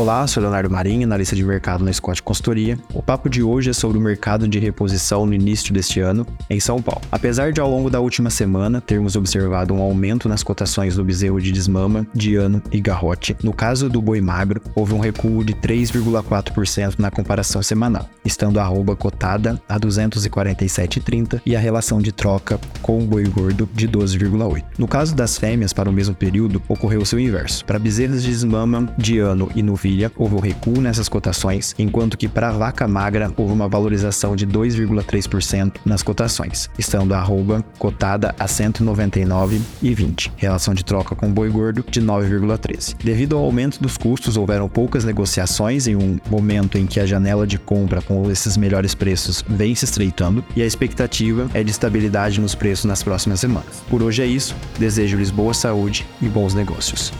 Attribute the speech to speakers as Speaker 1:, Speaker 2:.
Speaker 1: Olá, sou Leonardo Marinho, analista de mercado na Scott Consultoria. O papo de hoje é sobre o mercado de reposição no início deste ano em São Paulo. Apesar de ao longo da última semana termos observado um aumento nas cotações do bezerro de desmama, diano e garrote, no caso do boi magro, houve um recuo de 3,4% na comparação semanal, estando a arroba cotada a 247,30 e a relação de troca com o boi gordo de 12,8. No caso das fêmeas, para o mesmo período, ocorreu o seu inverso. Para bezerros de desmama, diano e novilho, houve um recuo nessas cotações, enquanto que para vaca magra houve uma valorização de 2,3% nas cotações, estando a arroba cotada a 199,20, relação de troca com boi gordo de 9,13. Devido ao aumento dos custos, houveram poucas negociações em um momento em que a janela de compra com esses melhores preços vem se estreitando e a expectativa é de estabilidade nos preços nas próximas semanas. Por hoje é isso, desejo-lhes boa saúde e bons negócios.